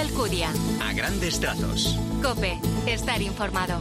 Alcudia. A grandes trazos. Cope, estar informado.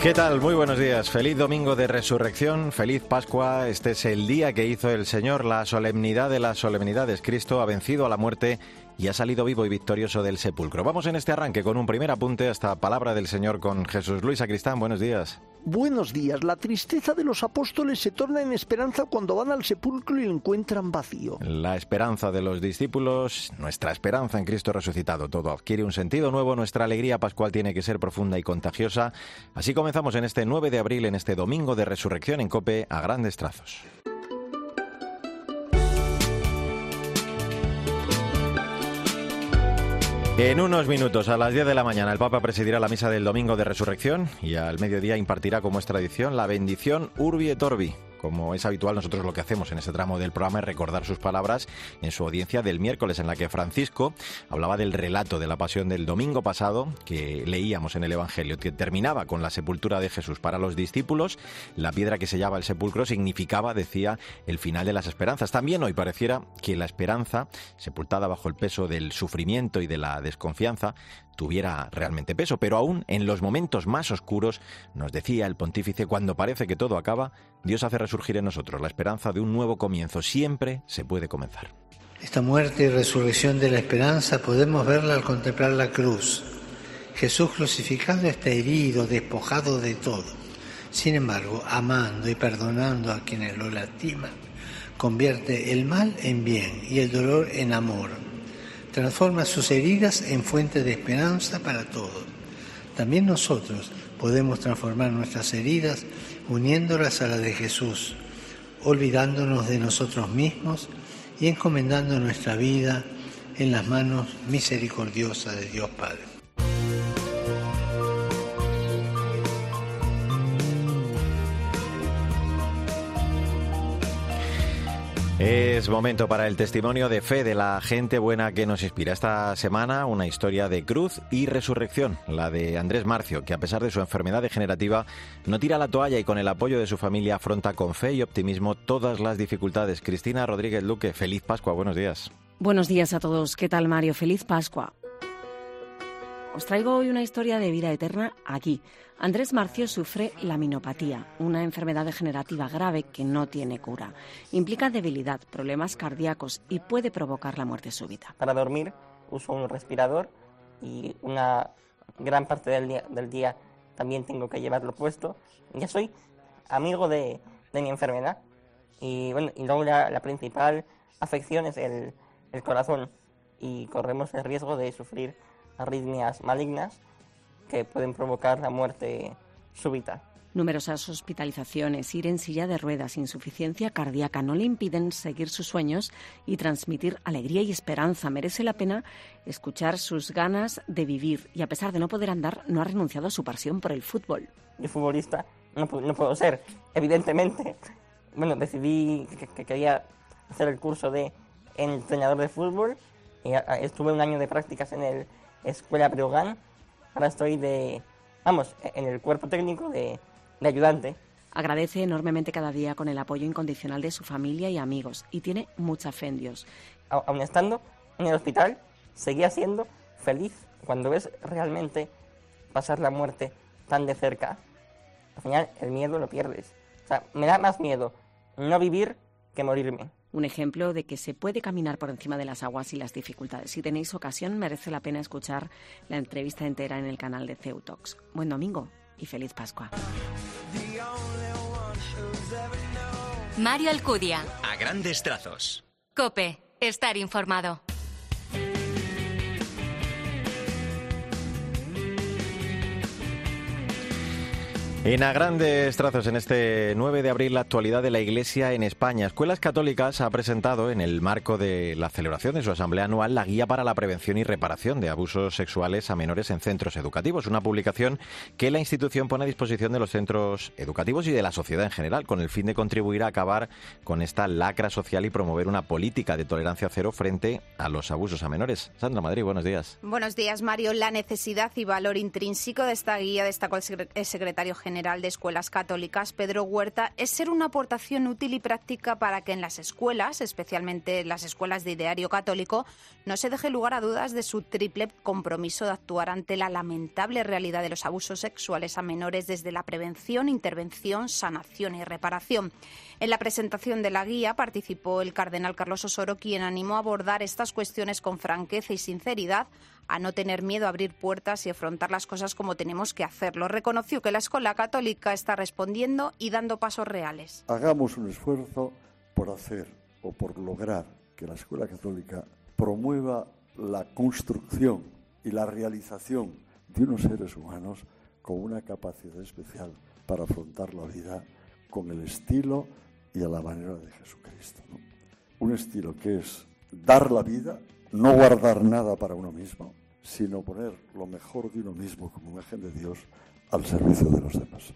¿Qué tal? Muy buenos días. Feliz domingo de resurrección, feliz Pascua. Este es el día que hizo el Señor, la solemnidad de las solemnidades. Cristo ha vencido a la muerte y ha salido vivo y victorioso del sepulcro. Vamos en este arranque con un primer apunte hasta palabra del Señor con Jesús Luis Acristán. Buenos días. Buenos días. La tristeza de los apóstoles se torna en esperanza cuando van al sepulcro y lo encuentran vacío. La esperanza de los discípulos, nuestra esperanza en Cristo resucitado, todo adquiere un sentido nuevo. Nuestra alegría pascual tiene que ser profunda y contagiosa. Así comenzamos en este 9 de abril, en este domingo de resurrección en Cope, a grandes trazos. En unos minutos, a las 10 de la mañana, el Papa presidirá la misa del Domingo de Resurrección y al mediodía impartirá, como es tradición, la bendición Urbi et Orbi, como es habitual, nosotros lo que hacemos en este tramo del programa es recordar sus palabras en su audiencia del miércoles, en la que Francisco hablaba del relato de la pasión del domingo pasado que leíamos en el Evangelio, que terminaba con la sepultura de Jesús. Para los discípulos, la piedra que sellaba el sepulcro significaba, decía, el final de las esperanzas. También hoy pareciera que la esperanza, sepultada bajo el peso del sufrimiento y de la desconfianza, tuviera realmente peso, pero aún en los momentos más oscuros, nos decía el pontífice, cuando parece que todo acaba, Dios hace resurgir en nosotros la esperanza de un nuevo comienzo. Siempre se puede comenzar. Esta muerte y resurrección de la esperanza podemos verla al contemplar la cruz. Jesús crucificado está herido, despojado de todo. Sin embargo, amando y perdonando a quienes lo lastiman, convierte el mal en bien y el dolor en amor transforma sus heridas en fuente de esperanza para todos. También nosotros podemos transformar nuestras heridas uniéndolas a las de Jesús, olvidándonos de nosotros mismos y encomendando nuestra vida en las manos misericordiosas de Dios Padre. Es momento para el testimonio de fe de la gente buena que nos inspira. Esta semana una historia de cruz y resurrección, la de Andrés Marcio, que a pesar de su enfermedad degenerativa no tira la toalla y con el apoyo de su familia afronta con fe y optimismo todas las dificultades. Cristina Rodríguez Luque, feliz Pascua, buenos días. Buenos días a todos. ¿Qué tal Mario? Feliz Pascua. Os traigo hoy una historia de vida eterna aquí. Andrés Marcio sufre la minopatía, una enfermedad degenerativa grave que no tiene cura. Implica debilidad, problemas cardíacos y puede provocar la muerte súbita. Para dormir uso un respirador y una gran parte del día, del día también tengo que llevarlo puesto. Ya soy amigo de, mi enfermedad. Y, bueno, y luego la, principal afección es el, el corazón y corremos el riesgo de sufrir arritmias malignas que pueden provocar la muerte súbita. Numerosas hospitalizaciones, ir en silla de ruedas, insuficiencia cardíaca no le impiden seguir sus sueños y transmitir alegría y esperanza. Merece la pena escuchar sus ganas de vivir y a pesar de no poder andar, no ha renunciado a su pasión por el fútbol. Yo futbolista no, puedo ser, evidentemente. Bueno, decidí que, quería hacer el curso de entrenador de fútbol y estuve un año de prácticas en el Escuela Breogán. Ahora estoy de, vamos, en el cuerpo técnico de, de ayudante. Agradece enormemente cada día con el apoyo incondicional de su familia y amigos y tiene mucha fe en Dios. Aún estando en el hospital, seguía siendo feliz cuando ves realmente pasar la muerte tan de cerca. Al final el miedo lo pierdes. O sea, me da más miedo no vivir que morirme un ejemplo de que se puede caminar por encima de las aguas y las dificultades. Si tenéis ocasión, merece la pena escuchar la entrevista entera en el canal de Ceutox. Buen domingo y feliz Pascua. Mario Alcudia. A grandes trazos. Cope, estar informado. En a grandes trazos, en este 9 de abril, la actualidad de la Iglesia en España. Escuelas Católicas ha presentado, en el marco de la celebración de su asamblea anual, la Guía para la Prevención y Reparación de Abusos Sexuales a Menores en Centros Educativos. Una publicación que la institución pone a disposición de los centros educativos y de la sociedad en general, con el fin de contribuir a acabar con esta lacra social y promover una política de tolerancia cero frente a los abusos a menores. Sandra Madrid, buenos días. Buenos días, Mario. La necesidad y valor intrínseco de esta guía destacó el secretario general general de escuelas católicas, Pedro Huerta, es ser una aportación útil y práctica para que en las escuelas, especialmente las escuelas de ideario católico, no se deje lugar a dudas de su triple compromiso de actuar ante la lamentable realidad de los abusos sexuales a menores desde la prevención, intervención, sanación y reparación. En la presentación de la guía participó el cardenal Carlos Osoro, quien animó a abordar estas cuestiones con franqueza y sinceridad, a no tener miedo a abrir puertas y afrontar las cosas como tenemos que hacerlo. Reconoció que la escuela católica está respondiendo y dando pasos reales. Hagamos un esfuerzo por hacer o por lograr que la escuela católica promueva la construcción y la realización de unos seres humanos con una capacidad especial para afrontar la vida con el estilo y a la manera de Jesucristo. Un estilo que es dar la vida, no guardar nada para uno mismo, sino poner lo mejor de uno mismo como imagen de Dios al servicio de los demás.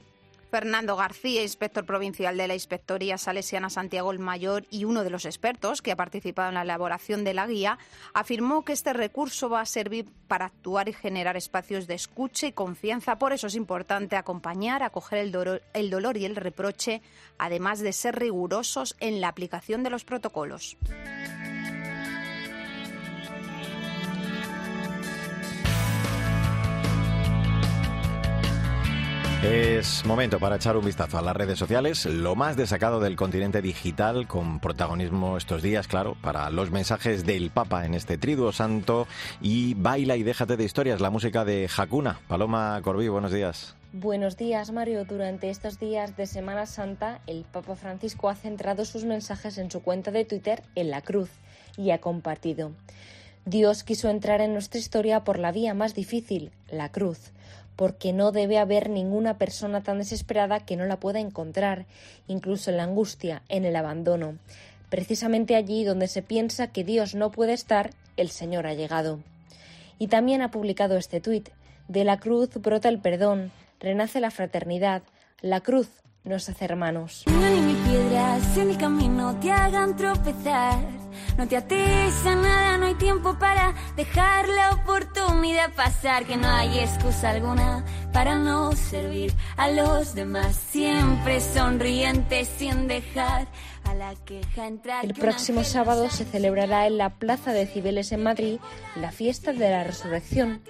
Fernando García, inspector provincial de la Inspectoría Salesiana Santiago el Mayor y uno de los expertos que ha participado en la elaboración de la guía, afirmó que este recurso va a servir para actuar y generar espacios de escucha y confianza. Por eso es importante acompañar, acoger el el dolor y el reproche, además de ser rigurosos en la aplicación de los protocolos. Es momento para echar un vistazo a las redes sociales, lo más destacado del continente digital, con protagonismo estos días, claro, para los mensajes del Papa en este triduo santo y baila y déjate de historias, la música de Hakuna. Paloma Corbí, buenos días. Buenos días, Mario. Durante estos días de Semana Santa, el Papa Francisco ha centrado sus mensajes en su cuenta de Twitter en la cruz y ha compartido. Dios quiso entrar en nuestra historia por la vía más difícil, la cruz porque no debe haber ninguna persona tan desesperada que no la pueda encontrar, incluso en la angustia, en el abandono. Precisamente allí donde se piensa que Dios no puede estar, el Señor ha llegado. Y también ha publicado este tuit. De la cruz brota el perdón, renace la fraternidad, la cruz nos hace hermanos. No piedras en el camino te hagan tropezar. No te ates a nada, no hay tiempo para dejar la oportunidad pasar. Que no hay excusa alguna para no servir a los demás. Siempre sonriente sin dejar a la queja entrar. El próximo sábado se celebrará en la Plaza de Cibeles en Madrid la fiesta de la Resurrección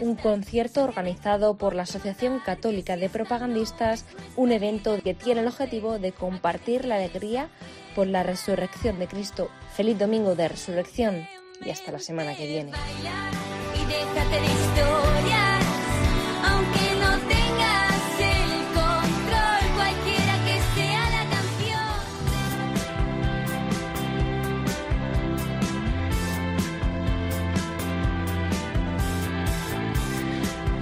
un concierto organizado por la Asociación Católica de Propagandistas, un evento que tiene el objetivo de compartir la alegría por la resurrección de Cristo. Feliz domingo de resurrección y hasta la semana que viene.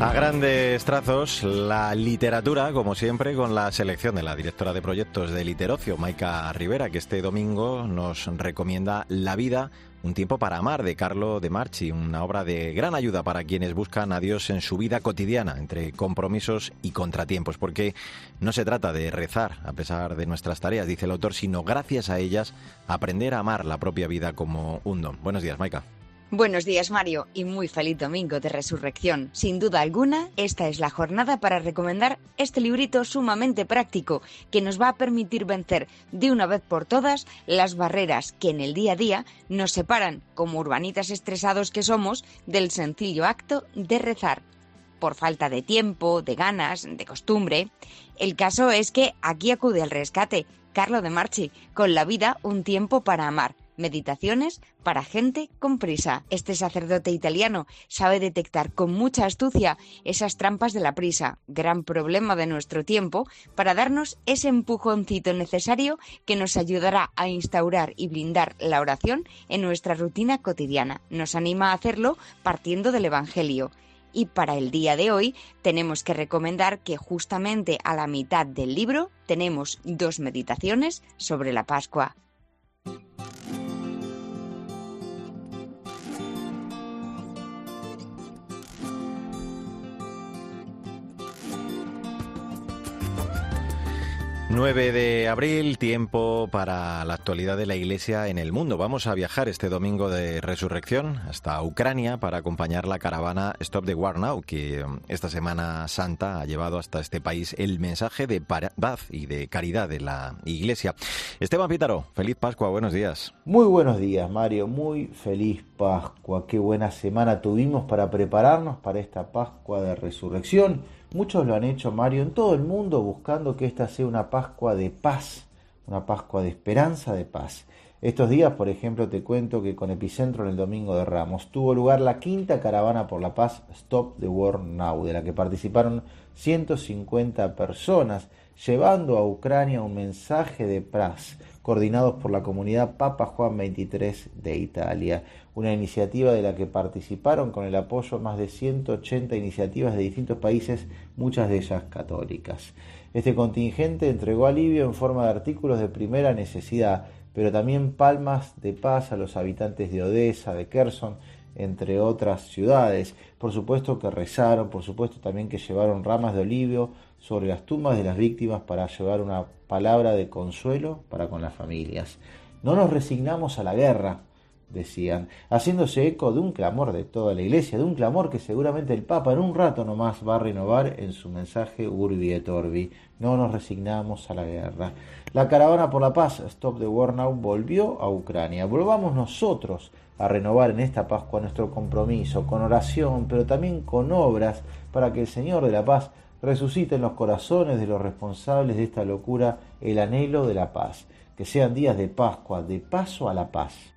A grandes trazos, la literatura, como siempre, con la selección de la directora de proyectos de Literocio, Maika Rivera, que este domingo nos recomienda La vida, un tiempo para amar, de Carlo de Marchi, una obra de gran ayuda para quienes buscan a Dios en su vida cotidiana, entre compromisos y contratiempos, porque no se trata de rezar a pesar de nuestras tareas, dice el autor, sino gracias a ellas aprender a amar la propia vida como un don. Buenos días, Maika. Buenos días Mario y muy feliz domingo de resurrección. Sin duda alguna, esta es la jornada para recomendar este librito sumamente práctico que nos va a permitir vencer de una vez por todas las barreras que en el día a día nos separan, como urbanitas estresados que somos, del sencillo acto de rezar. Por falta de tiempo, de ganas, de costumbre. El caso es que aquí acude al rescate Carlo de Marchi, con la vida un tiempo para amar Meditaciones para gente con prisa. Este sacerdote italiano sabe detectar con mucha astucia esas trampas de la prisa, gran problema de nuestro tiempo, para darnos ese empujoncito necesario que nos ayudará a instaurar y blindar la oración en nuestra rutina cotidiana. Nos anima a hacerlo partiendo del Evangelio. Y para el día de hoy tenemos que recomendar que justamente a la mitad del libro tenemos dos meditaciones sobre la Pascua. 9 de abril, tiempo para la actualidad de la Iglesia en el mundo. Vamos a viajar este domingo de resurrección hasta Ucrania para acompañar la caravana Stop the War Now, que um, esta Semana Santa ha llevado hasta este país el mensaje de paz y de caridad de la Iglesia. Esteban Pítaro, feliz Pascua, buenos días. Muy buenos días, Mario, muy feliz Pascua. Qué buena semana tuvimos para prepararnos para esta Pascua de resurrección Muchos lo han hecho, Mario, en todo el mundo buscando que esta sea una Pascua de paz, una Pascua de esperanza, de paz. Estos días, por ejemplo, te cuento que con epicentro en el Domingo de Ramos tuvo lugar la quinta caravana por la paz Stop the War Now, de la que participaron 150 personas, llevando a Ucrania un mensaje de paz, coordinados por la comunidad Papa Juan XXIII de Italia una iniciativa de la que participaron con el apoyo más de 180 iniciativas de distintos países, muchas de ellas católicas. Este contingente entregó alivio en forma de artículos de primera necesidad, pero también palmas de paz a los habitantes de Odessa, de Kherson, entre otras ciudades. Por supuesto que rezaron, por supuesto también que llevaron ramas de olivio sobre las tumbas de las víctimas para llevar una palabra de consuelo para con las familias. No nos resignamos a la guerra, decían, haciéndose eco de un clamor de toda la iglesia, de un clamor que seguramente el Papa en un rato nomás va a renovar en su mensaje Urbi et Orbi. No nos resignamos a la guerra. La caravana por la paz, Stop the War Now, volvió a Ucrania. Volvamos nosotros a renovar en esta Pascua nuestro compromiso, con oración, pero también con obras, para que el Señor de la paz resucite en los corazones de los responsables de esta locura el anhelo de la paz. Que sean días de Pascua, de paso a la paz.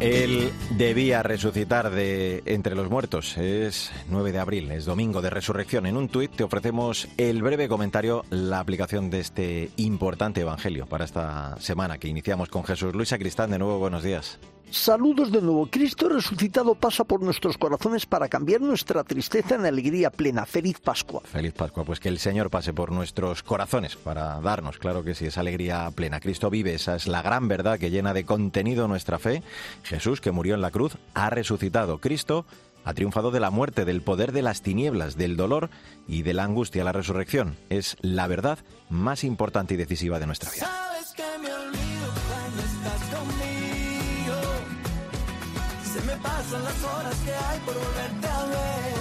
Él debía resucitar de entre los muertos. Es 9 de abril, es domingo de resurrección. En un tuit te ofrecemos el breve comentario, la aplicación de este importante evangelio para esta semana que iniciamos con Jesús. Luisa Cristán, de nuevo, buenos días. Saludos de nuevo. Cristo resucitado pasa por nuestros corazones para cambiar nuestra tristeza en alegría plena. Feliz Pascua. Feliz Pascua. Pues que el Señor pase por nuestros corazones para darnos, claro que sí, esa alegría plena. Cristo vive, esa es la gran verdad que llena de contenido nuestra fe. Jesús, que murió en la cruz, ha resucitado. Cristo ha triunfado de la muerte, del poder de las tinieblas, del dolor y de la angustia. La resurrección es la verdad más importante y decisiva de nuestra vida. Pasan las horas que hay por volverte a ver.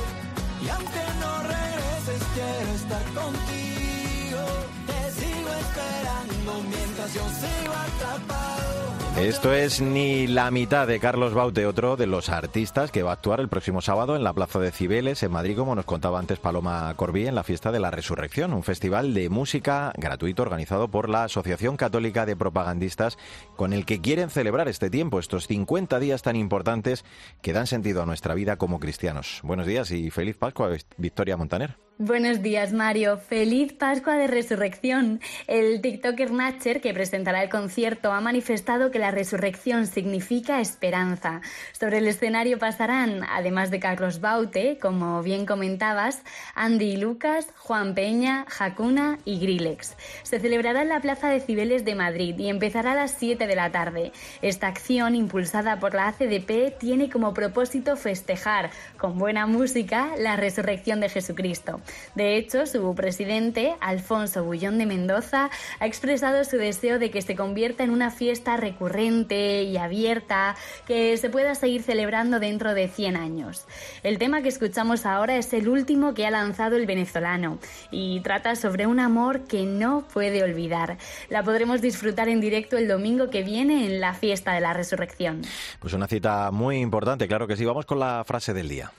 Y aunque no regreses, quiero estar contigo. Te sigo esperando mientras yo sigo atrapado. Esto es ni la mitad de Carlos Baute, otro de los artistas que va a actuar el próximo sábado en la Plaza de Cibeles, en Madrid, como nos contaba antes Paloma Corbí, en la fiesta de la Resurrección, un festival de música gratuito organizado por la Asociación Católica de Propagandistas, con el que quieren celebrar este tiempo, estos 50 días tan importantes que dan sentido a nuestra vida como cristianos. Buenos días y feliz Pascua, Victoria Montaner. Buenos días, Mario. Feliz Pascua de Resurrección. El TikToker Natcher, que presentará el concierto, ha manifestado que la resurrección significa esperanza. Sobre el escenario pasarán, además de Carlos Baute, como bien comentabas, Andy Lucas, Juan Peña, Jacuna y Grillex. Se celebrará en la Plaza de Cibeles de Madrid y empezará a las 7 de la tarde. Esta acción, impulsada por la ACDP, tiene como propósito festejar, con buena música, la resurrección de Jesucristo. De hecho, su presidente, Alfonso Bullón de Mendoza, ha expresado su deseo de que se convierta en una fiesta recurrente y abierta que se pueda seguir celebrando dentro de 100 años. El tema que escuchamos ahora es el último que ha lanzado el venezolano y trata sobre un amor que no puede olvidar. La podremos disfrutar en directo el domingo que viene en la fiesta de la resurrección. Pues una cita muy importante, claro que sí. Vamos con la frase del día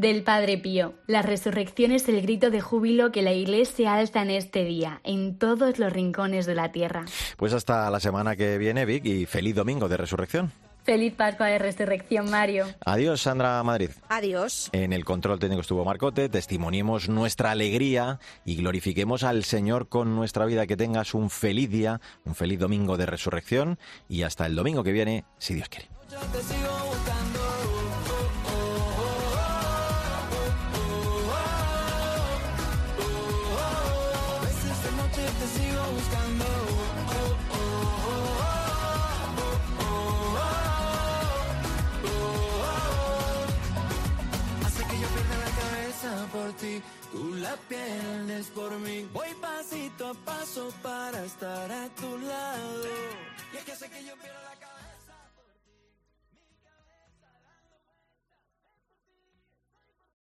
del Padre Pío. La resurrección es el grito de júbilo que la Iglesia alza en este día, en todos los rincones de la tierra. Pues hasta la semana que viene, Vic, y feliz domingo de resurrección. Feliz Pascua de Resurrección, Mario. Adiós, Sandra Madrid. Adiós. En el control técnico estuvo Marcote. Testimoniemos nuestra alegría y glorifiquemos al Señor con nuestra vida. Que tengas un feliz día, un feliz domingo de resurrección y hasta el domingo que viene, si Dios quiere. te sigo buscando. Oh, oh, oh, por ti, tú la pierdes por mí. Voy pasito a paso para estar a tu lado. Y es que sé que yo pierdo la cabeza.